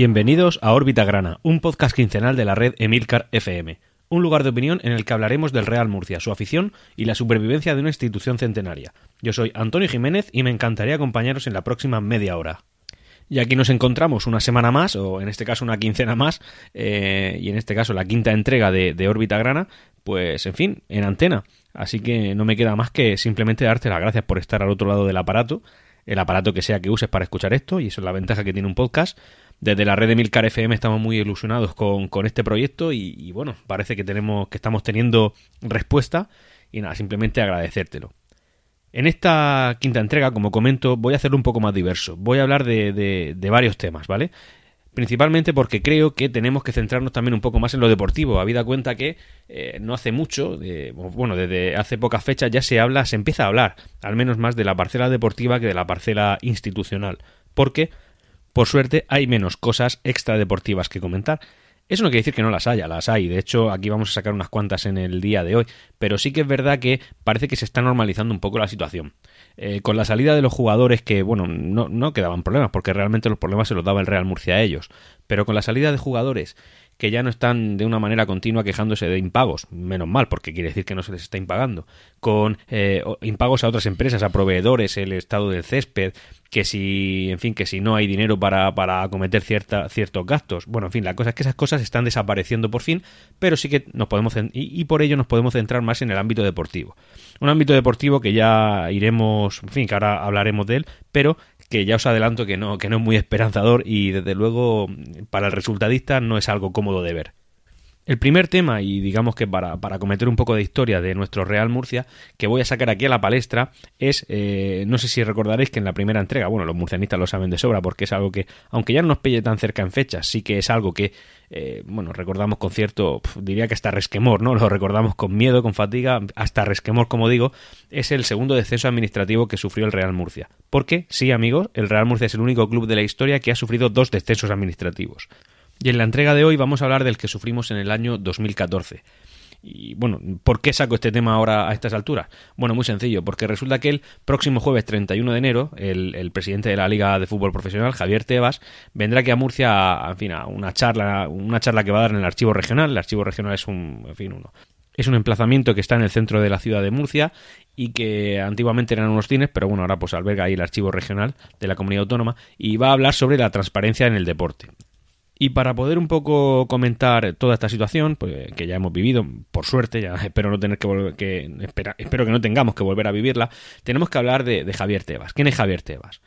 Bienvenidos a Órbita Grana, un podcast quincenal de la red Emilcar FM, un lugar de opinión en el que hablaremos del Real Murcia, su afición y la supervivencia de una institución centenaria. Yo soy Antonio Jiménez y me encantaría acompañaros en la próxima media hora. Y aquí nos encontramos una semana más, o en este caso una quincena más, eh, y en este caso la quinta entrega de, de Órbita Grana, pues en fin, en antena. Así que no me queda más que simplemente darte las gracias por estar al otro lado del aparato, el aparato que sea que uses para escuchar esto, y eso es la ventaja que tiene un podcast. Desde la red de Milcar FM estamos muy ilusionados con, con este proyecto y, bueno, parece que tenemos que estamos teniendo respuesta y nada, simplemente agradecértelo. En esta quinta entrega, como comento, voy a hacerlo un poco más diverso. Voy a hablar de, de, varios temas, ¿vale? principalmente porque creo que tenemos que centrarnos también un poco más en lo deportivo, habida cuenta que eh, no hace mucho, bueno, desde hace pocas fechas ya se habla, se empieza a hablar, al menos más de la parcela deportiva que de la parcela institucional, porque, por suerte, hay menos cosas extradeportivas que comentar. Eso no quiere decir que no las haya, las hay. De hecho, aquí vamos a sacar unas cuantas en el día de hoy. Pero sí que es verdad que parece que se está normalizando un poco la situación. Eh, con la salida de los jugadores que, bueno, no, no quedaban problemas, porque realmente los problemas se los daba el Real Murcia a ellos. Pero con la salida de jugadores que ya no están de una manera continua quejándose de impagos, menos mal, porque quiere decir que no se les está impagando, con eh, impagos a otras empresas, a proveedores, el estado del césped, que si, en fin, que si no hay dinero para, para acometer cierta, ciertos gastos. Bueno, en fin, la cosa es que esas cosas están desapareciendo por fin, pero sí que nos podemos, y, y por ello nos podemos centrar más en el ámbito deportivo. Un ámbito deportivo que ya iremos, en fin, que ahora hablaremos de él, pero que ya os adelanto que no, que no es muy esperanzador y desde luego para el resultadista no es algo cómodo de ver. El primer tema, y digamos que para, para, cometer un poco de historia de nuestro Real Murcia, que voy a sacar aquí a la palestra, es, eh, no sé si recordaréis que en la primera entrega, bueno, los murcianistas lo saben de sobra, porque es algo que, aunque ya no nos pille tan cerca en fechas, sí que es algo que, eh, bueno, recordamos con cierto, diría que hasta resquemor, ¿no? Lo recordamos con miedo, con fatiga, hasta resquemor, como digo, es el segundo descenso administrativo que sufrió el Real Murcia. Porque, sí, amigos, el Real Murcia es el único club de la historia que ha sufrido dos descensos administrativos. Y en la entrega de hoy vamos a hablar del que sufrimos en el año 2014. Y bueno, ¿por qué saco este tema ahora a estas alturas? Bueno, muy sencillo, porque resulta que el próximo jueves 31 de enero, el, presidente de la Liga de Fútbol Profesional, Javier Tebas, vendrá aquí a Murcia, a, en fin, a una charla, una charla que va a dar en el archivo regional. El archivo regional es un, en fin, uno. Es un emplazamiento que está en el centro de la ciudad de Murcia y que antiguamente eran unos cines, pero bueno, ahora pues alberga ahí el archivo regional de la comunidad autónoma y va a hablar sobre la transparencia en el deporte. Y para poder un poco comentar toda esta situación, pues, que ya hemos vivido, por suerte, ya espero no tener que volver, que espero que no tengamos que volver a vivirla, tenemos que hablar de, de Javier Tebas. ¿Quién es Javier Tebas?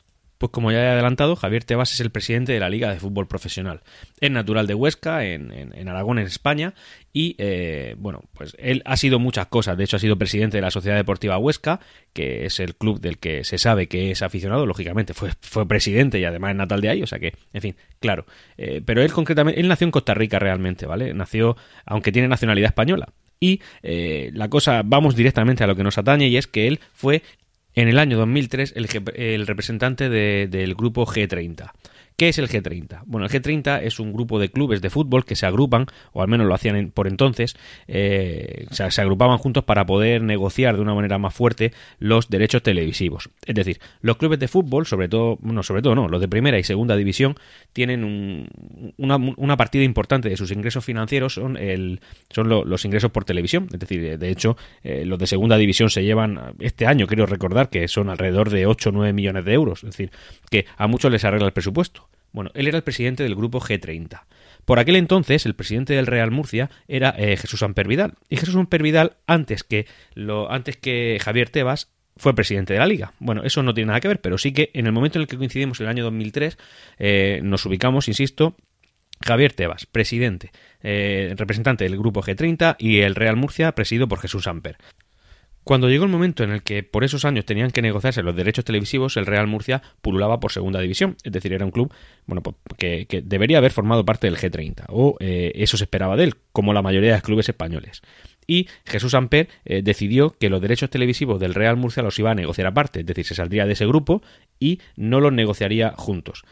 Pues como ya he adelantado, Javier Tebas es el presidente de la Liga de Fútbol Profesional. Es natural de Huesca, en, Aragón, en España, y eh, bueno, pues él ha sido muchas cosas. De hecho, ha sido presidente de la Sociedad Deportiva Huesca, que es el club del que se sabe que es aficionado, lógicamente fue, fue presidente y además es natal de ahí, o sea que, en fin, claro. Eh, pero él concretamente, él nació en Costa Rica realmente, ¿vale? Nació, aunque tiene nacionalidad española. Y eh, la cosa, vamos directamente a lo que nos atañe, y es que él fue en el año 2003 el, el representante de, del grupo G30. ¿Qué es el G30? Bueno, el G30 es un grupo de clubes de fútbol que se agrupan, o al menos lo hacían por entonces, eh, se agrupaban juntos para poder negociar de una manera más fuerte los derechos televisivos. Es decir, los clubes de fútbol, sobre todo, no, sobre todo no, los de primera y segunda división, tienen un, una, una, partida importante de sus ingresos financieros, son, el, son lo, los ingresos por televisión. Es decir, de hecho, eh, los de segunda división se llevan, este año quiero recordar que son alrededor de 8 o 9 millones de euros. Es decir, que a muchos les arregla el presupuesto. Bueno, él era el presidente del grupo G30. Por aquel entonces, el presidente del Real Murcia era eh, Jesús Amper Vidal. Y Jesús Amper Vidal, antes que, lo, antes que Javier Tebas, fue presidente de la liga. Bueno, eso no tiene nada que ver, pero sí que en el momento en el que coincidimos, el año 2003, eh, nos ubicamos, insisto, Javier Tebas, presidente, eh, representante del grupo G30 y el Real Murcia, presidido por Jesús Amper. Cuando llegó el momento en el que por esos años tenían que negociarse los derechos televisivos, el Real Murcia pululaba por segunda división, es decir, era un club bueno, pues, que, debería haber formado parte del G30, o eh, eso se esperaba de él, como la mayoría de los clubes españoles. Y Jesús Amper eh, decidió que los derechos televisivos del Real Murcia los iba a negociar aparte, es decir, se saldría de ese grupo y no los negociaría juntos.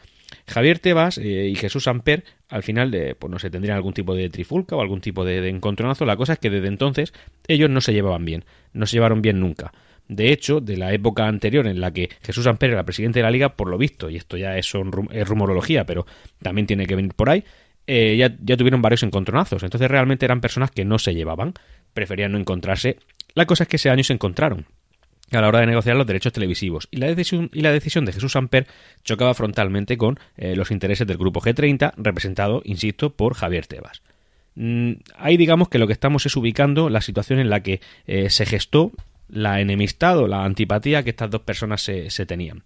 Javier Tebas eh, y Jesús Amper al final pues no sé, tendrían algún tipo de trifulca o algún tipo de, de, encontronazo. La cosa es que desde entonces ellos no se llevaban bien, no se llevaron bien nunca. De hecho, de la época anterior en la que Jesús Amper era presidente de la liga, por lo visto, y esto ya es, es rumorología, pero también tiene que venir por ahí, eh, ya, ya tuvieron varios encontronazos. Entonces realmente eran personas que no se llevaban, preferían no encontrarse. La cosa es que ese año se encontraron a la hora de negociar los derechos televisivos. Y la decisión, y la decisión de Jesús Amper chocaba frontalmente con eh, los intereses del grupo G30, representado, insisto, por Javier Tebas. Mm, ahí digamos que lo que estamos es ubicando la situación en la que eh, se gestó la enemistad o la antipatía que estas dos personas se tenían.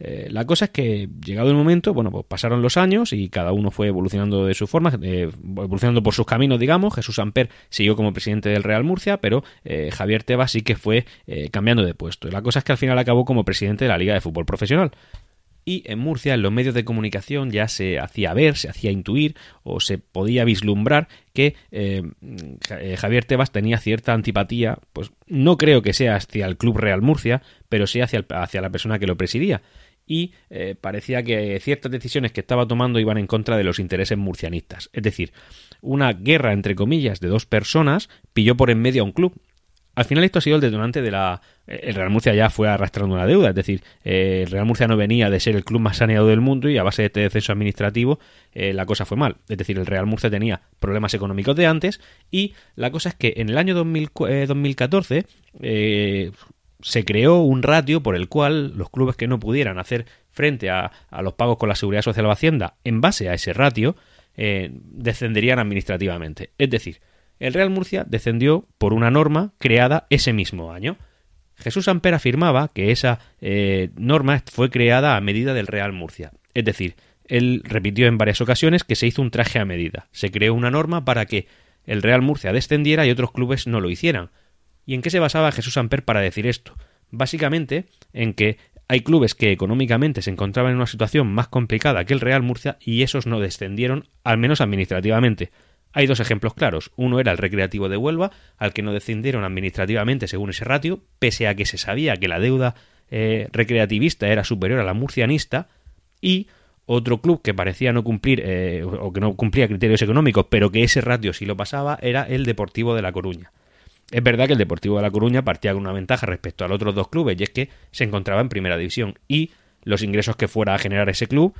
Eh, la cosa es que, llegado el momento, bueno, pues pasaron los años y cada uno fue evolucionando de su forma, eh, evolucionando por sus caminos, digamos. Jesús Amper siguió como presidente del Real Murcia, pero eh, Javier Tebas sí que fue cambiando de puesto. la cosa es que al final acabó como presidente de la Liga de Fútbol Profesional. Y en Murcia, en los medios de comunicación, ya se hacía ver, se hacía intuir o se podía vislumbrar que Javier Tebas tenía cierta antipatía, pues no creo que sea hacia el Club Real Murcia, pero sí hacia, hacia la persona que lo presidía y eh, parecía que ciertas decisiones que estaba tomando iban en contra de los intereses murcianistas. Es decir, una guerra entre comillas de dos personas pilló por en medio a un club. Al final esto ha sido el detonante de la... Eh, el Real Murcia ya fue arrastrando una deuda, es decir, eh, el Real Murcia no venía de ser el club más saneado del mundo y a base de este descenso administrativo la cosa fue mal. Es decir, el Real Murcia tenía problemas económicos de antes y la cosa es que en el año 2014 se creó un ratio por el cual los clubes que no pudieran hacer frente a, los pagos con la seguridad social o hacienda en base a ese ratio eh, descenderían administrativamente. Es decir, el Real Murcia descendió por una norma creada ese mismo año. Jesús Amper afirmaba que esa eh, norma fue creada a medida del Real Murcia. Es decir, él repitió en varias ocasiones que se hizo un traje a medida. Se creó una norma para que el Real Murcia descendiera y otros clubes no lo hicieran. ¿Y en qué se basaba Jesús Amper para decir esto? Básicamente en que hay clubes que económicamente se encontraban en una situación más complicada que el Real Murcia y esos no descendieron, al menos administrativamente. Hay dos ejemplos claros. Uno era el Recreativo de Huelva, al que no descendieron administrativamente según ese ratio, pese a que se sabía que la deuda eh, recreativista era superior a la murcianista, y otro club que parecía no cumplir eh, o que no cumplía criterios económicos, pero que ese ratio sí lo pasaba, era el Deportivo de La Coruña. Es verdad que el Deportivo de La Coruña partía con una ventaja respecto a los otros dos clubes, y es que se encontraba en primera división y los ingresos que fuera a generar ese club,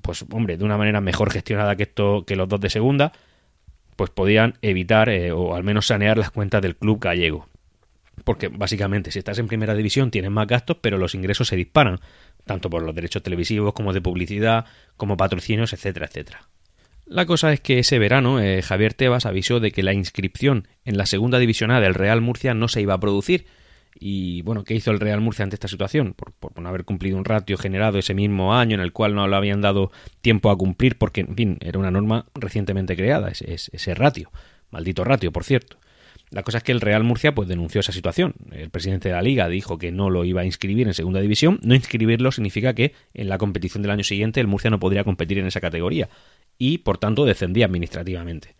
pues hombre, de una manera mejor gestionada que esto que los dos de segunda, pues podían evitar eh, o al menos sanear las cuentas del club gallego. Porque básicamente si estás en primera división tienes más gastos, pero los ingresos se disparan, tanto por los derechos televisivos como de publicidad, como patrocinios, etcétera, etcétera. La cosa es que ese verano eh, Javier Tebas avisó de que la inscripción en la segunda división A del Real Murcia no se iba a producir. Y bueno, ¿qué hizo el Real Murcia ante esta situación? Por, no haber cumplido un ratio generado ese mismo año en el cual no lo habían dado tiempo a cumplir porque, en fin, era una norma recientemente creada, ese, ese ratio. Maldito ratio, por cierto. La cosa es que el Real Murcia pues denunció esa situación. El presidente de la liga dijo que no lo iba a inscribir en segunda división. No inscribirlo significa que en la competición del año siguiente el Murcia no podría competir en esa categoría y por tanto descendía administrativamente.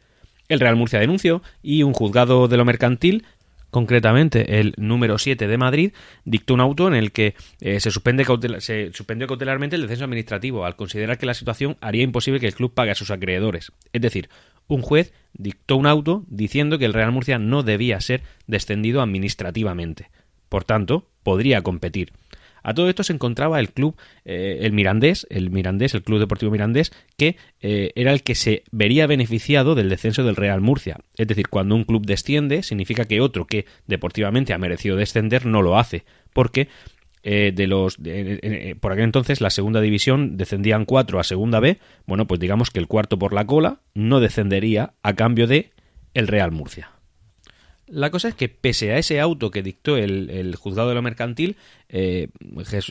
El Real Murcia denunció y un juzgado de lo mercantil concretamente el número 7 de Madrid, dictó un auto en el que eh, se, suspende se suspendió cautelarmente el descenso administrativo al considerar que la situación haría imposible que el club pague a sus acreedores. Es decir, un juez dictó un auto diciendo que el Real Murcia no debía ser descendido administrativamente. Por tanto, podría competir. A todo esto se encontraba el club, eh, el Mirandés, el Mirandés, el Club Deportivo Mirandés, que eh, era el que se vería beneficiado del descenso del Real Murcia. Es decir, cuando un club desciende, significa que otro que deportivamente ha merecido descender no lo hace, porque eh, de los por aquel entonces la segunda división descendían cuatro a segunda B bueno pues digamos que el cuarto por la cola no descendería a cambio de el Real Murcia la cosa es que pese a ese auto que dictó el, juzgado de lo mercantil, eh,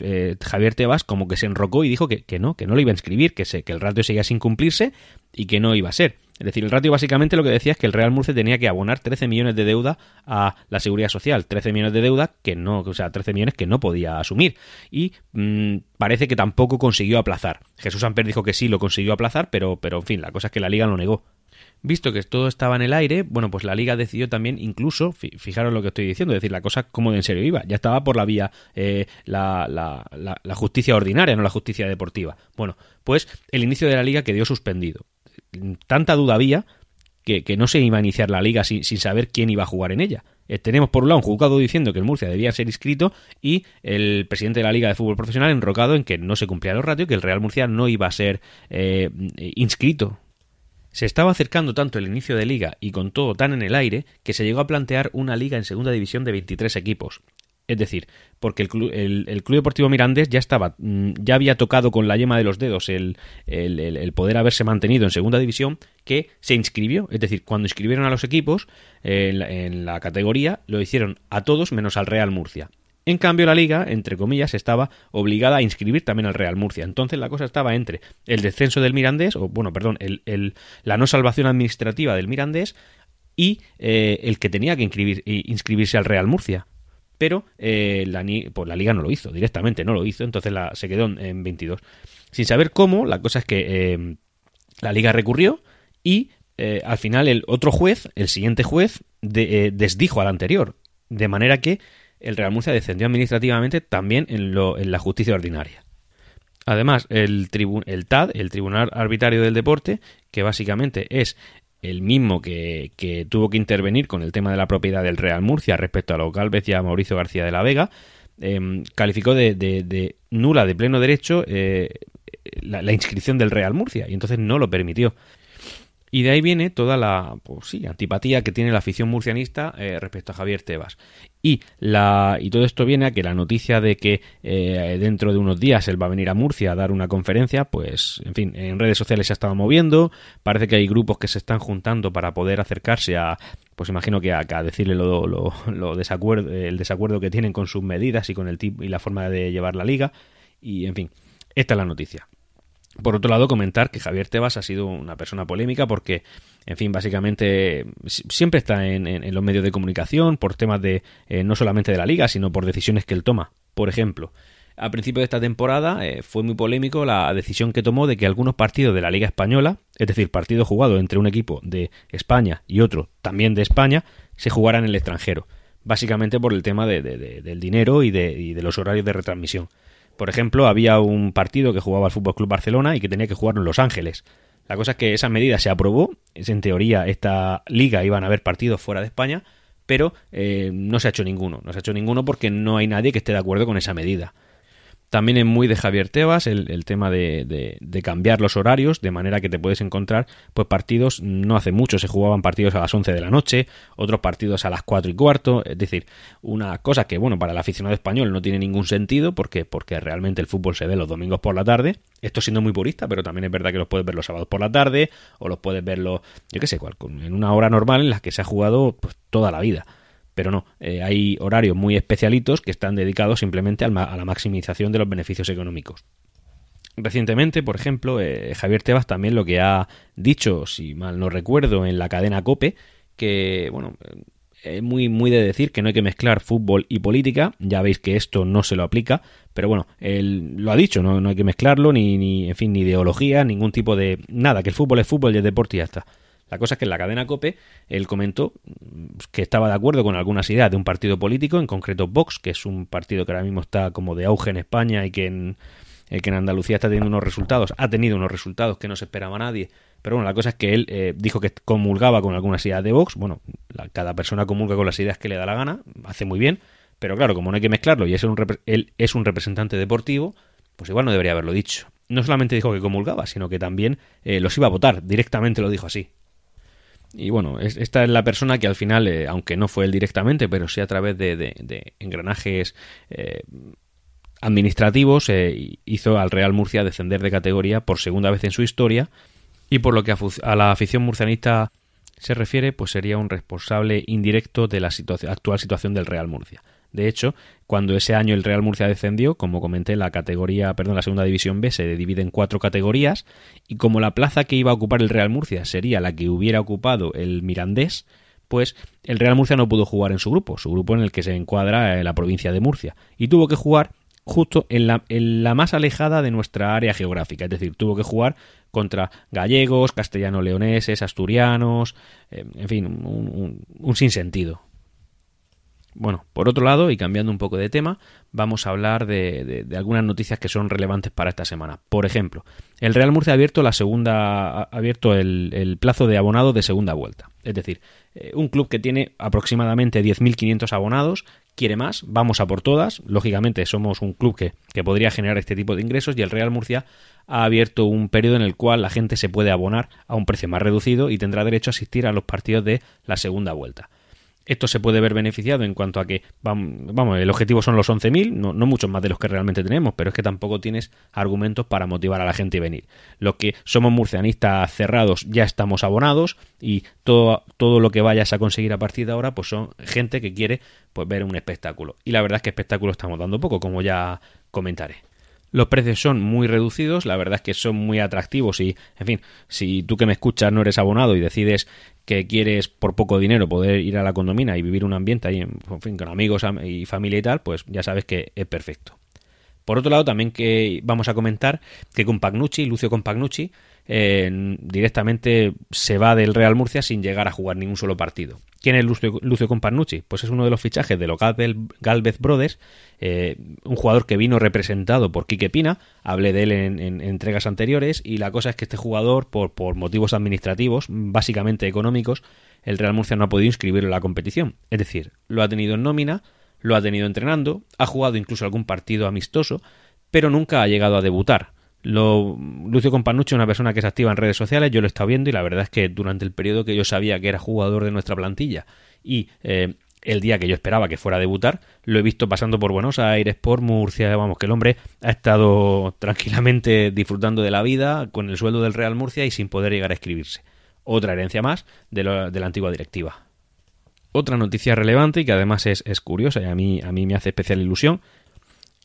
eh, Javier Tebas como que se enrocó y dijo que, no, que no lo iba a inscribir, que, se, que el ratio seguía sin cumplirse y que no iba a ser. Es decir, el ratio básicamente lo que decía es que el Real Murcia tenía que abonar 13 millones de deuda a la seguridad social, 13 millones de deuda que no, o sea, 13 millones que no podía asumir y mm, parece que tampoco consiguió aplazar. Jesús Amper dijo que sí lo consiguió aplazar, pero, pero en fin, la cosa es que la liga lo negó. Visto que todo estaba en el aire, bueno, pues la liga decidió también, incluso, fijaros lo que estoy diciendo, es decir, la cosa como de en serio iba, ya estaba por la vía eh, la, la, la, justicia ordinaria, no la justicia deportiva. Bueno, pues el inicio de la liga quedó suspendido. Tanta duda había que, que no se iba a iniciar la liga sin, sin saber quién iba a jugar en ella. eh, tenemos por un lado un juzgado diciendo que el Murcia debía ser inscrito y el presidente de la Liga de Fútbol Profesional enrocado en que no se cumplía los ratios, que el Real Murcia no iba a ser eh, inscrito. Se estaba acercando tanto el inicio de liga y con todo tan en el aire que se llegó a plantear una liga en segunda división de 23 equipos. Es decir, porque el Club, el, Club Deportivo Mirandés ya estaba, mm, ya había tocado con la yema de los dedos el, el, poder haberse mantenido en segunda división, que se inscribió. Es decir, cuando inscribieron a los equipos en, la, categoría, lo hicieron a todos menos al Real Murcia. En cambio, la liga, entre comillas, estaba obligada a inscribir también al Real Murcia. Entonces la cosa estaba entre el descenso del Mirandés, o bueno, perdón, el, la no salvación administrativa del Mirandés y eh, el que tenía que inscribir, inscribirse al Real Murcia pero eh, la, pues la liga no lo hizo, directamente no lo hizo, entonces la, se quedó en, 22. Sin saber cómo, la cosa es que eh, la liga recurrió y eh, al final el otro juez, el siguiente juez, desdijo al anterior, de manera que el Real Murcia descendió administrativamente también en, lo, en la justicia ordinaria. Además, el, el TAD, el Tribunal Arbitrario del Deporte, que básicamente es el mismo que, tuvo que intervenir con el tema de la propiedad del Real Murcia respecto a los Galvez y a Mauricio García de la Vega, em, calificó de, de, nula de pleno derecho eh, la, inscripción del Real Murcia y entonces no lo permitió. Y de ahí viene toda la pues sí, antipatía que tiene la afición murcianista eh, respecto a Javier Tebas. Y, la, y todo esto viene a que la noticia de que eh, dentro de unos días él va a venir a Murcia a dar una conferencia, pues, en fin, en redes sociales se ha estado moviendo. Parece que hay grupos que se están juntando para poder acercarse a, pues imagino que a, decirle lo, lo, desacuerdo, el desacuerdo que tienen con sus medidas y con el tipo y la forma de llevar la liga. Y, en fin, esta es la noticia. Por otro lado, comentar que Javier Tebas ha sido una persona polémica porque, en fin, básicamente siempre está en, los medios de comunicación por temas de eh, no solamente de la liga, sino por decisiones que él toma. Por ejemplo, a principio de esta temporada eh, fue muy polémico la decisión que tomó de que algunos partidos de la Liga Española, es decir, partidos jugados entre un equipo de España y otro también de España, se jugaran en el extranjero. Básicamente por el tema del dinero y de los horarios de retransmisión. Por ejemplo, había un partido que jugaba el Fútbol Club Barcelona y que tenía que jugar en Los Ángeles. La cosa es que esa medida se aprobó, en teoría esta liga iban a haber partidos fuera de España, pero eh, no se ha hecho ninguno, no se ha hecho ninguno porque no hay nadie que esté de acuerdo con esa medida. También es muy de Javier Tebas el, tema de, cambiar los horarios, de manera que te puedes encontrar pues partidos, no hace mucho se jugaban partidos a las 11 de la noche, otros partidos a las 4 y cuarto, es decir, una cosa que, bueno, para el aficionado español no tiene ningún sentido, porque, porque realmente el fútbol se ve los domingos por la tarde, esto siendo muy purista, pero también es verdad que los puedes ver los sábados por la tarde, o los puedes verlo, yo qué sé, cuál, en una hora normal en la que se ha jugado pues, toda la vida pero no, eh, hay horarios muy especialitos que están dedicados simplemente a la maximización de los beneficios económicos. Recientemente, por ejemplo, eh, Javier Tebas también lo que ha dicho, si mal no recuerdo, en la cadena COPE, que, bueno, eh, es muy, muy de decir que no hay que mezclar fútbol y política. Ya veis que esto no se lo aplica, pero bueno, él lo ha dicho, no, no hay que mezclarlo, ni, ni, en fin, ni ideología, ningún tipo de. nada, que el fútbol es fútbol y el deporte y ya está. La cosa es que en la cadena COPE él comentó que estaba de acuerdo con algunas ideas de un partido político, en concreto Vox, que es un partido que ahora mismo está como de auge en España y que en, eh, que en Andalucía está teniendo unos resultados, ha tenido unos resultados que no se esperaba nadie. Pero bueno, la cosa es que él eh, dijo que comulgaba con algunas ideas de Vox. Bueno, cada persona comulga con las ideas que le da la gana, hace muy bien. Pero claro, como no hay que mezclarlo y es un él es un representante deportivo, pues igual no debería haberlo dicho. No solamente dijo que comulgaba, sino que también eh, los iba a votar. Directamente lo dijo así. Y bueno, esta es la persona que al final, eh, aunque no fue él directamente, pero sí a través de, engranajes eh, administrativos, eh, hizo al Real Murcia descender de categoría por segunda vez en su historia. Y por lo que a, la afición murcianista se refiere, pues sería un responsable indirecto de la actual situación del Real Murcia. De hecho, cuando ese año el Real Murcia descendió, como comenté, la categoría, perdón, la segunda división B se divide en cuatro categorías y como la plaza que iba a ocupar el Real Murcia sería la que hubiera ocupado el Mirandés, pues el Real Murcia no pudo jugar en su grupo, su grupo en el que se encuadra la provincia de Murcia, y tuvo que jugar justo en la, en la más alejada de nuestra área geográfica, es decir, tuvo que jugar contra gallegos, castellano-leoneses, asturianos, eh, en fin, un sinsentido. Bueno, por otro lado, y cambiando un poco de tema, vamos a hablar de, algunas noticias que son relevantes para esta semana. Por ejemplo, el Real Murcia ha abierto la segunda, ha abierto el, plazo de abonado de segunda vuelta. Es decir, eh, un club que tiene aproximadamente 10.500 abonados, quiere más, vamos a por todas. Lógicamente, somos un club que, que podría generar este tipo de ingresos y el Real Murcia ha abierto un periodo en el cual la gente se puede abonar a un precio más reducido y tendrá derecho a asistir a los partidos de la segunda vuelta. Esto se puede ver beneficiado en cuanto a que, vamos, el objetivo son los 11.000, no, no muchos más de los que realmente tenemos, pero es que tampoco tienes argumentos para motivar a la gente a venir. Los que somos murcianistas cerrados ya estamos abonados y todo, todo lo que vayas a conseguir a partir de ahora pues son gente que quiere pues ver un espectáculo. Y la verdad es que espectáculo estamos dando poco, como ya comentaré. Los precios son muy reducidos, la verdad es que son muy atractivos y, en fin, si tú que me escuchas no eres abonado y decides que quieres por poco dinero poder ir a la condomina y vivir un ambiente ahí, en fin, con amigos y familia y tal, pues ya sabes que es perfecto. Por otro lado, también que vamos a comentar que con Pagnucci, Lucio Compagnucci, eh, directamente se va del Real Murcia sin llegar a jugar ningún solo partido. ¿Quién es Lucio, Lucio Comparnucci? Pues es uno de los fichajes de los Galvez Brothers, eh, un jugador que vino representado por Quique Pina, hablé de él en, entregas anteriores, y la cosa es que este jugador, por, por motivos administrativos, básicamente económicos, el Real Murcia no ha podido inscribirlo en la competición. Es decir, lo ha tenido en nómina, lo ha tenido entrenando, ha jugado incluso algún partido amistoso, pero nunca ha llegado a debutar. Lo, Lucio Companucci es una persona que se activa en redes sociales, yo lo he estado viendo y la verdad es que durante el periodo que yo sabía que era jugador de nuestra plantilla y eh, el día que yo esperaba que fuera a debutar, lo he visto pasando por Buenos Aires, por Murcia, vamos, que el hombre ha estado tranquilamente disfrutando de la vida con el sueldo del Real Murcia y sin poder llegar a escribirse. Otra herencia más de, de la antigua directiva. Otra noticia relevante y que además es, curiosa y a a mí me hace especial ilusión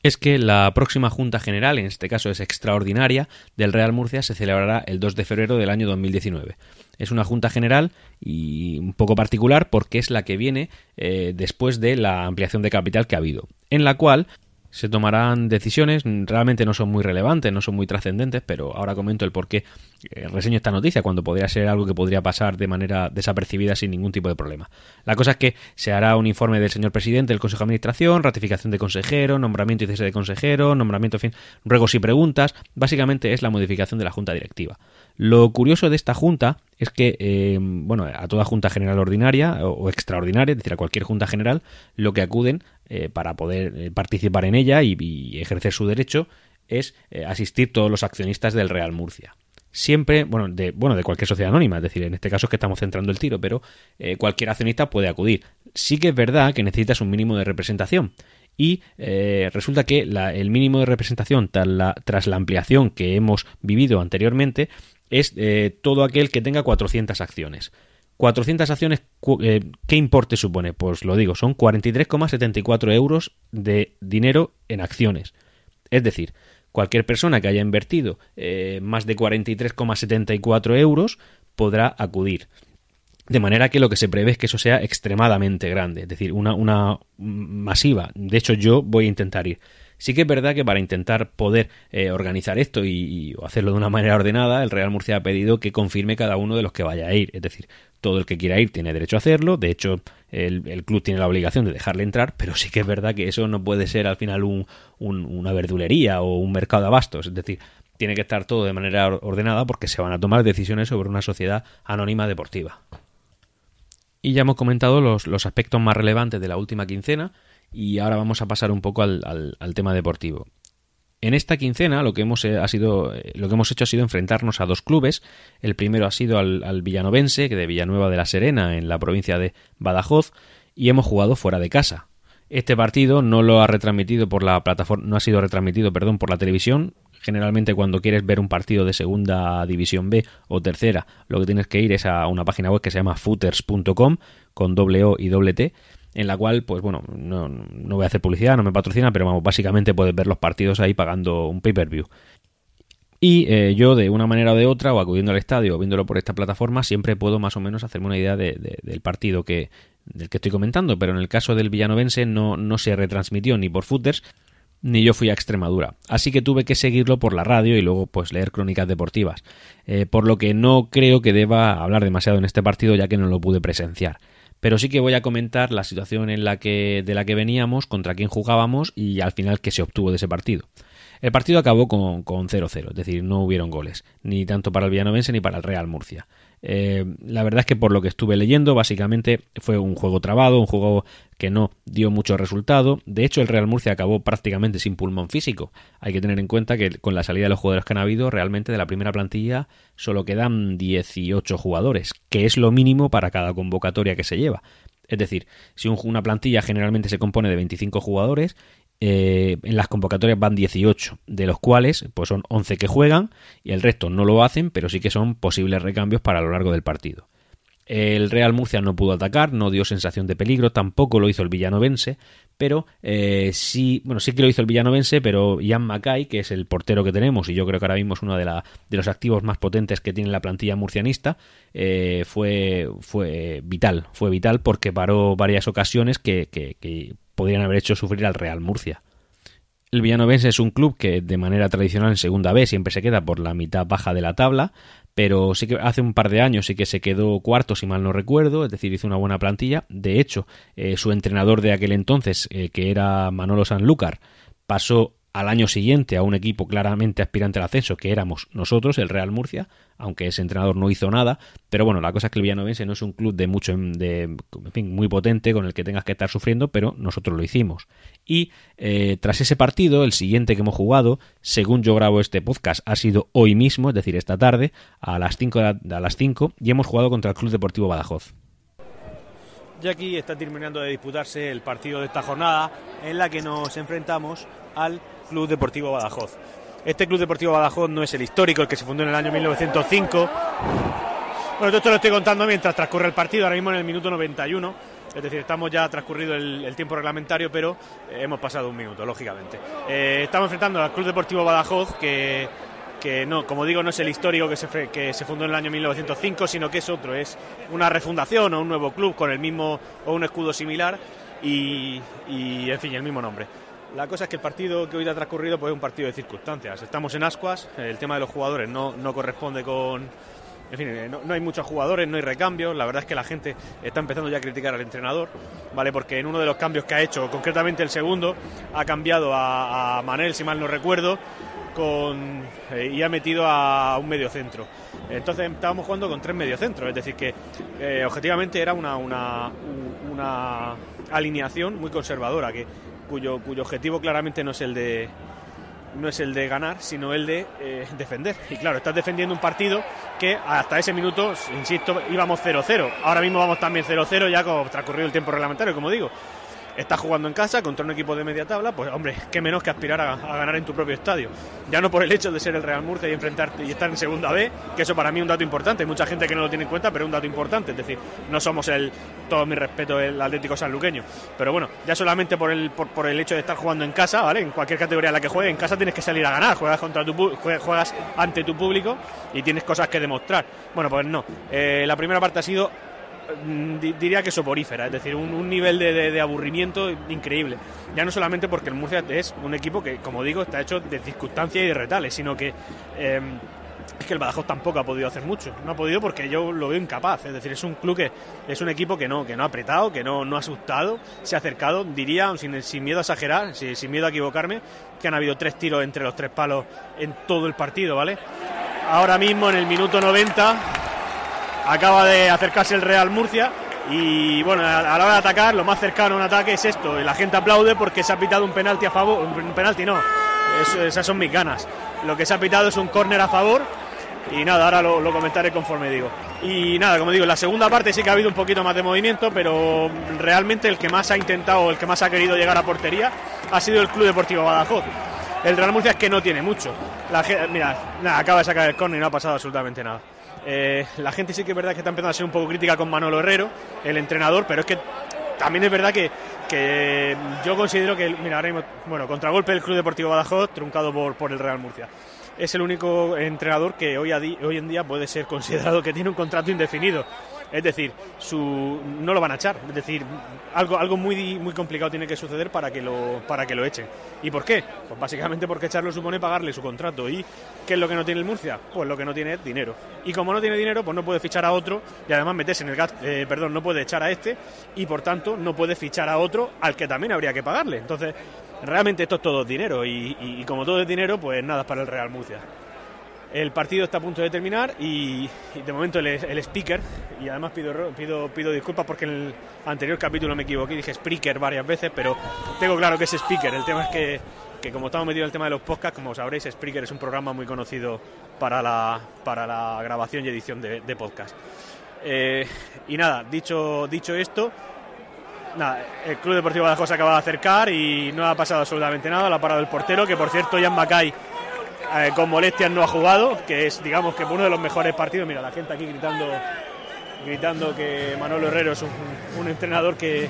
es que la próxima Junta General, en este caso es extraordinaria, del Real Murcia se celebrará el 2 de febrero del año 2019. Es una Junta General y un poco particular porque es la que viene eh, después de la ampliación de capital que ha habido, en la cual se tomarán decisiones, realmente no son muy relevantes, no son muy trascendentes, pero ahora comento el por qué eh, reseño esta noticia, cuando podría ser algo que podría pasar de manera desapercibida sin ningún tipo de problema. La cosa es que se hará un informe del señor presidente del Consejo de Administración, ratificación de consejero, nombramiento y cese de consejero, nombramiento, en fin, ruegos y preguntas, básicamente es la modificación de la Junta Directiva. Lo curioso de esta Junta es que, eh, bueno, a toda Junta General Ordinaria o, extraordinaria, es decir, a cualquier Junta General, lo que acuden eh, para poder eh, participar en ella y, ejercer su derecho es asistir todos los accionistas del Real Murcia. Siempre, bueno de, bueno, de cualquier sociedad anónima, es decir, en este caso es que estamos centrando el tiro, pero cualquier accionista puede acudir. Sí que es verdad que necesitas un mínimo de representación y resulta que el mínimo de representación tras la, ampliación que hemos vivido anteriormente es eh, todo aquel que tenga 400 acciones. 400 acciones, eh, ¿qué importe supone? Pues lo digo, son 43,74 euros de dinero en acciones. Es decir, cualquier persona que haya invertido eh, más de 43,74 euros podrá acudir. De manera que lo que se prevé es que eso sea extremadamente grande, es decir, una, una masiva. De hecho, yo voy a intentar ir. Sí que es verdad que para intentar poder eh, organizar esto y, hacerlo de una manera ordenada, el Real Murcia ha pedido que confirme cada uno de los que vaya a ir. Es decir, todo el que quiera ir tiene derecho a hacerlo. De hecho, el, club tiene la obligación de dejarle entrar, pero sí que es verdad que eso no puede ser al final un, una verdulería o un mercado de abastos. Es decir, tiene que estar todo de manera ordenada porque se van a tomar decisiones sobre una sociedad anónima deportiva. Y ya hemos comentado los, los aspectos más relevantes de la última quincena y ahora vamos a pasar un poco al, tema deportivo. En esta quincena lo que hemos eh, ha sido eh, lo que hemos hecho ha sido enfrentarnos a dos clubes. El primero ha sido al, Villanovense, que de Villanueva de la Serena, en la provincia de Badajoz, y hemos jugado fuera de casa. Este partido no lo ha retransmitido por la plataforma, no ha sido retransmitido, perdón, por la televisión. Generalmente cuando quieres ver un partido de segunda división B o tercera, lo que tienes que ir es a una página web que se llama footers.com con doble O y doble T en la cual, pues bueno, no, no, voy a hacer publicidad, no me patrocina, pero vamos, básicamente puedes ver los partidos ahí pagando un pay-per-view. Y eh, yo, de una manera o de otra, o acudiendo al estadio o viéndolo por esta plataforma, siempre puedo más o menos hacerme una idea de, del partido que, del que estoy comentando. Pero en el caso del villanovense no, no se retransmitió ni por footers, ni yo fui a Extremadura. Así que tuve que seguirlo por la radio y luego pues leer crónicas deportivas. Eh, por lo que no creo que deba hablar demasiado en este partido ya que no lo pude presenciar. Pero sí que voy a comentar la situación en la que, de la que veníamos, contra quién jugábamos y al final qué se obtuvo de ese partido. El partido acabó con 0-0, es decir, no hubieron goles, ni tanto para el Villanovense ni para el Real Murcia. Eh, la verdad es que por lo que estuve leyendo, básicamente fue un juego trabado, un juego que no dio mucho resultado. De hecho, el Real Murcia acabó prácticamente sin pulmón físico. Hay que tener en cuenta que con la salida de los jugadores que han habido, realmente de la primera plantilla solo quedan 18 jugadores, que es lo mínimo para cada convocatoria que se lleva. Es decir, si una plantilla generalmente se compone de 25 jugadores eh, en las convocatorias van 18, de los cuales pues son 11 que juegan y el resto no lo hacen, pero sí que son posibles recambios para lo largo del partido. El Real Murcia no pudo atacar, no dio sensación de peligro, tampoco lo hizo el villanovense, pero eh, sí, bueno, sí que lo hizo el villanovense, pero Ian Mackay, que es el portero que tenemos, y yo creo que ahora mismo es uno de, de los activos más potentes que tiene la plantilla murcianista, eh, fue, fue vital, fue vital porque paró varias ocasiones que, que, que podrían haber hecho sufrir al Real Murcia. El Villanovense es un club que de manera tradicional en segunda B siempre se queda por la mitad baja de la tabla, pero sí que hace un par de años sí que se quedó cuarto, si mal no recuerdo, es decir, hizo una buena plantilla. De hecho, eh, su entrenador de aquel entonces, eh, que era Manolo Sanlúcar, pasó al año siguiente a un equipo claramente aspirante al ascenso, que éramos nosotros, el Real Murcia, aunque ese entrenador no hizo nada, pero bueno, la cosa es que el Villanovense no es un club de mucho, de, muy potente con el que tengas que estar sufriendo, pero nosotros lo hicimos. Y eh, tras ese partido, el siguiente que hemos jugado, según yo grabo este podcast, ha sido hoy mismo, es decir, esta tarde, a las 5 a las 5, y hemos jugado contra el Club Deportivo Badajoz. Ya aquí está terminando de disputarse el partido de esta jornada en la que nos enfrentamos al Club Deportivo Badajoz. Este Club Deportivo Badajoz no es el histórico, el que se fundó en el año 1905. Bueno, todo esto lo estoy contando mientras transcurre el partido, ahora mismo en el minuto 91. Es decir, estamos ya transcurrido el, tiempo reglamentario, pero eh, hemos pasado un minuto, lógicamente. Eh, estamos enfrentando al Club Deportivo Badajoz, que, que no, como digo, no es el histórico que se, que se fundó en el año 1905, sino que es otro, es una refundación o un nuevo club con el mismo o un escudo similar y, y en fin, el mismo nombre. La cosa es que el partido que hoy ha transcurrido pues, es un partido de circunstancias. Estamos en ascuas, el tema de los jugadores no, no corresponde con... En fin, eh, no, hay muchos jugadores, no hay recambios. La verdad es que la gente está empezando ya a criticar al entrenador, ¿vale? Porque en uno de los cambios que ha hecho, concretamente el segundo, ha cambiado a, Manel, si mal no recuerdo, con, eh, y ha metido a un medio centro. Entonces estábamos jugando con tres mediocentros, es decir, que eh, objetivamente era una, una, una alineación muy conservadora, que cuyo, cuyo objetivo claramente no es el de no es el de ganar, sino el de eh, defender. Y claro, estás defendiendo un partido que hasta ese minuto, insisto, íbamos 0-0. Ahora mismo vamos también 0-0 ya transcurrido el tiempo reglamentario, como digo estás jugando en casa contra un equipo de media tabla, pues hombre, qué menos que aspirar a, ganar en tu propio estadio. Ya no por el hecho de ser el Real Murcia y enfrentarte y estar en segunda B, que eso para mí es un dato importante. Hay mucha gente que no lo tiene en cuenta, pero es un dato importante. Es decir, no somos el, todo mi respeto, el Atlético sanluqueño. Pero bueno, ya solamente por el, por, el hecho de estar jugando en casa, ¿vale? En cualquier categoría en la que juegues, en casa tienes que salir a ganar. Juegas, contra tu, juegas ante tu público y tienes cosas que demostrar. Bueno, pues no. Eh, la primera parte ha sido diría que soporífera, es decir, un, nivel de, aburrimiento increíble. Ya no solamente porque el Murcia es un equipo que, como digo, está hecho de circunstancias y de retales, sino que em, es que el Badajoz tampoco ha podido hacer mucho. No ha podido porque yo lo veo incapaz. Es decir, es un club que es un equipo que no, que no ha apretado, que no, no ha asustado, se ha acercado, diría, sin, sin miedo a exagerar, sin, sin miedo a equivocarme, que han habido tres tiros entre los tres palos en todo el partido, ¿vale? Ahora mismo en el minuto 90 acaba de acercarse el Real Murcia y bueno, a la hora de atacar, lo más cercano a un ataque es esto. La gente aplaude porque se ha pitado un penalti a favor. Un penalti no, esas son mis ganas. Lo que se ha pitado es un córner a favor. Y nada, ahora lo, comentaré conforme digo. Y nada, como digo, la segunda parte sí que ha habido un poquito más de movimiento, pero realmente el que más ha intentado, el que más ha querido llegar a portería, ha sido el Club Deportivo Badajoz. El Real Murcia es que no tiene mucho. La, mira, acaba de sacar el córner y no ha pasado absolutamente nada. Eh, la gente sí que es verdad que está empezando a ser un poco crítica con Manolo Herrero, el entrenador, pero es que también es verdad que, que yo considero que, mira, ahora mismo, contragolpe del Club Deportivo Badajoz, truncado por, por el Real Murcia. Es el único entrenador que hoy, hoy en día puede ser considerado que tiene un contrato indefinido. Es decir, su, no lo van a echar. Es decir, algo, algo muy, muy complicado tiene que suceder para que, lo, para que lo echen. ¿Y por qué? Pues básicamente porque echarlo supone pagarle su contrato. ¿Y qué es lo que no tiene el Murcia? Pues lo que no tiene es dinero. Y como no tiene dinero, pues no puede fichar a otro y además meterse en el gas, eh, perdón, no puede echar a este y por tanto no puede fichar a otro al que también habría que pagarle. Entonces, realmente esto es todo dinero y, y como todo es dinero, pues nada es para el Real Murcia. El partido está a punto de terminar y, de momento el, speaker, y además pido, pido, pido disculpas porque en el anterior capítulo me equivoqué, dije speaker varias veces, pero tengo claro que es speaker. El tema es que, que como estamos metidos en el tema de los podcasts, como sabréis, Spreaker es un programa muy conocido para la, para la grabación y edición de, de podcast. Eh, y nada, dicho, dicho esto, nada, el Club Deportivo Badajoz acaba de acercar y no ha pasado absolutamente nada, lo ha parado el portero, que por cierto, Jan Mackay eh, con molestias no ha jugado, que es, digamos, que uno de los mejores partidos. Mira, la gente aquí gritando, gritando que Manolo Herrero es un, entrenador que,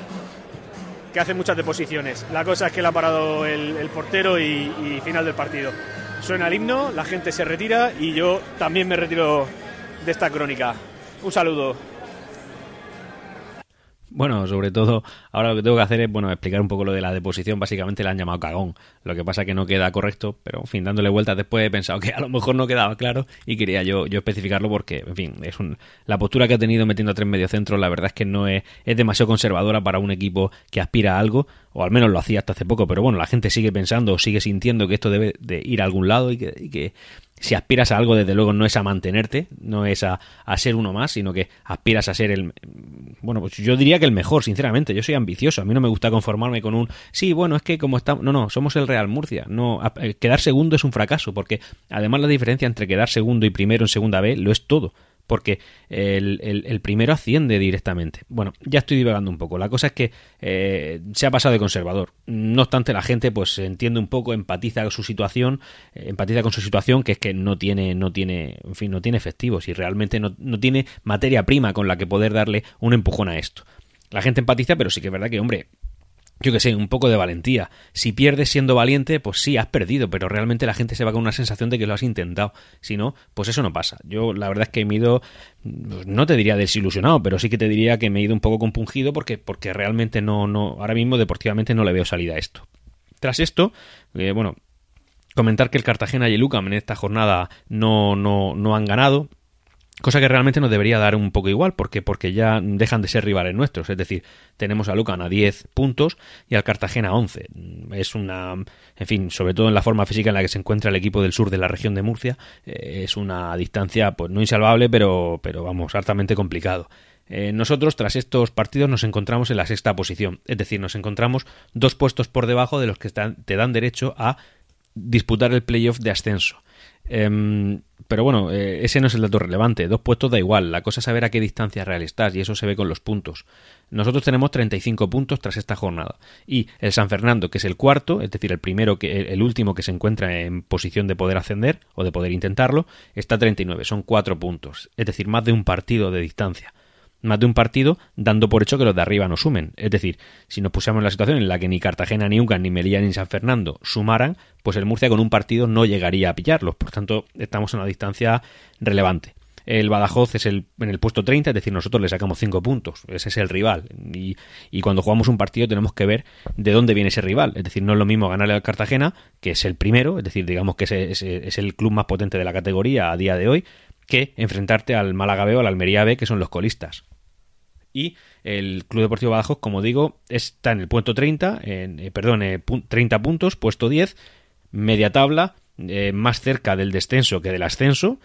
que hace muchas deposiciones. La cosa es que le ha parado el, portero y, final del partido. Suena el himno, la gente se retira y yo también me retiro de esta crónica. Un saludo. Bueno, sobre todo, ahora lo que tengo que hacer es, bueno, explicar un poco lo de la deposición. Básicamente le han llamado cagón. Lo que pasa que no queda correcto, pero, en fin, dándole vueltas después he pensado que a lo mejor no quedaba claro y quería yo, yo especificarlo porque, en fin, es un, la postura que ha tenido metiendo a tres mediocentros, la verdad es que no es, es demasiado conservadora para un equipo que aspira a algo, o al menos lo hacía hasta hace poco, pero bueno, la gente sigue pensando, sigue sintiendo que esto debe de ir a algún lado y que, y que si aspiras a algo, desde luego no es a mantenerte, no es a, ser uno más, sino que aspiras a ser el... Bueno, pues yo diría que el mejor, sinceramente. Yo soy ambicioso, a mí no me gusta conformarme con un... Sí, bueno, es que como estamos... No, no, somos el Real Murcia. No, eh, quedar segundo es un fracaso, porque además la diferencia entre quedar segundo y primero en segunda B lo es todo porque el, primero asciende directamente. Bueno, ya estoy divagando un poco. La cosa es que eh, se ha pasado de conservador. No obstante, la gente pues entiende un poco, empatiza con su situación, eh, empatiza con su situación, que es que no tiene, no tiene, en fin, no tiene efectivos y realmente no, no tiene materia prima con la que poder darle un empujón a esto. La gente empatiza, pero sí que es verdad que, hombre, yo que sé, un poco de valentía. Si pierdes siendo valiente, pues sí, has perdido, pero realmente la gente se va con una sensación de que lo has intentado. Si no, pues eso no pasa. Yo la verdad es que me he ido, no te diría desilusionado, pero sí que te diría que me he ido un poco compungido porque, porque realmente no, no, ahora mismo deportivamente no le veo salida a esto. Tras esto, eh, bueno, comentar que el Cartagena y el UCAM en esta jornada no, no, no han ganado. Cosa que realmente nos debería dar un poco igual, porque, porque ya dejan de ser rivales nuestros. Es decir, tenemos a Lucan a 10 puntos y al Cartagena a 11. Es una, en fin, sobre todo en la forma física en la que se encuentra el equipo del sur de la región de Murcia, eh, es una distancia, pues no insalvable, pero, pero vamos, hartamente complicado. Eh, nosotros, tras estos partidos, nos encontramos en la sexta posición. Es decir, nos encontramos dos puestos por debajo de los que te dan derecho a disputar el playoff de ascenso. Em, pero bueno, eh, ese no es el dato relevante. Dos puestos da igual. La cosa es saber a qué distancia real estás y eso se ve con los puntos. Nosotros tenemos 35 puntos tras esta jornada. Y el San Fernando, que es el cuarto, es decir, el primero que el último que se encuentra en posición de poder ascender o de poder intentarlo, está a 39. Son cuatro puntos. Es decir, más de un partido de distancia más de un partido dando por hecho que los de arriba no sumen. Es decir, si nos pusiéramos en la situación en la que ni Cartagena, ni Uncan, ni Melilla, ni San Fernando sumaran, pues el Murcia con un partido no llegaría a pillarlos. Por tanto, estamos en una distancia relevante. El Badajoz es el, en el puesto 30, es decir, nosotros le sacamos 5 puntos. Ese es el rival. Y, y, cuando jugamos un partido tenemos que ver de dónde viene ese rival. Es decir, no es lo mismo ganarle al Cartagena, que es el primero, es decir, digamos que es, es el club más potente de la categoría a día de hoy, que enfrentarte al Málaga B o al Almería B, que son los colistas y el Club Deportivo Badajoz, como digo, está en el punto 30, en, eh, perdón, 30 eh, puntos, puesto 10, media tabla, eh, más cerca del descenso que del ascenso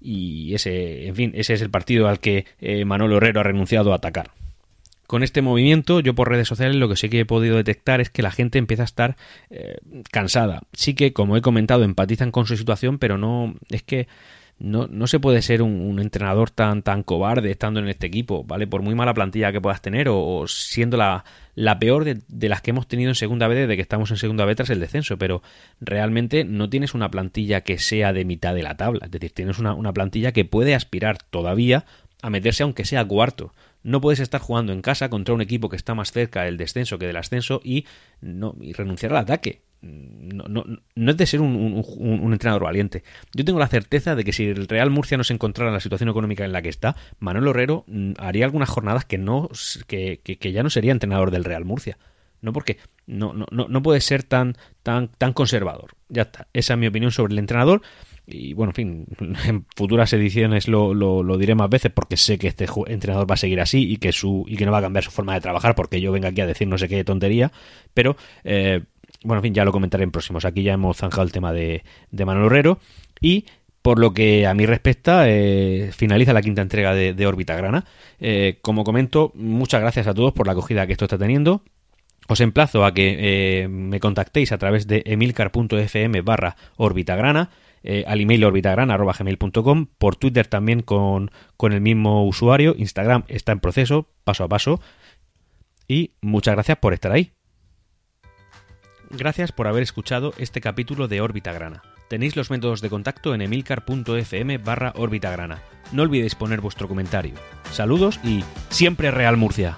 y ese, en fin, ese es el partido al que Manolo Herrero ha renunciado a atacar. Con este movimiento, yo por redes sociales lo que sí que he podido detectar es que la gente empieza a estar cansada. Sí que, como he comentado, empatizan con su situación, pero no es que no, no se puede ser un, entrenador tan, tan cobarde estando en este equipo, ¿vale? Por muy mala plantilla que puedas tener o, siendo la, la peor de, las que hemos tenido en segunda B desde que estamos en segunda B tras el descenso, pero realmente no tienes una plantilla que sea de mitad de la tabla, es decir, tienes una, una plantilla que puede aspirar todavía a meterse aunque sea cuarto. No puedes estar jugando en casa contra un equipo que está más cerca del descenso que del ascenso y, no, y renunciar al ataque no, no, no es de ser un, entrenador valiente. Yo tengo la certeza de que si el Real Murcia no se encontrara en la situación económica en la que está, Manuel Herrero mm, haría algunas jornadas que no que, que- ya no sería entrenador del Real Murcia. No porque no, no, no, puede ser tan, tan, tan conservador. Ya está. Esa es mi opinión sobre el entrenador. Y bueno, en fin, en futuras ediciones lo, lo, diré más veces porque sé que este entrenador va a seguir así y que su y que no va a cambiar su forma de trabajar porque yo venga aquí a decir no sé qué tontería. Pero eh, bueno, en fin, ya lo comentaré en próximos. Aquí ya hemos zanjado el tema de, de Manuel Herrero. Y por lo que a mí respecta, eh, finaliza la quinta entrega de, de Órbita Grana. Eh, como comento, muchas gracias a todos por la acogida que esto está teniendo. Os emplazo a que eh, me contactéis a través de emilcar.fm barra orbitagrana, al email orbitagrana.gmail.com, por Twitter también con, con el mismo usuario, Instagram está en proceso, paso a paso, y muchas gracias por estar ahí. Gracias por haber escuchado este capítulo de Órbita Grana. Tenéis los métodos de contacto en emilcar.fm barra orbitagrana. No olvidéis poner vuestro comentario. Saludos y siempre Real Murcia.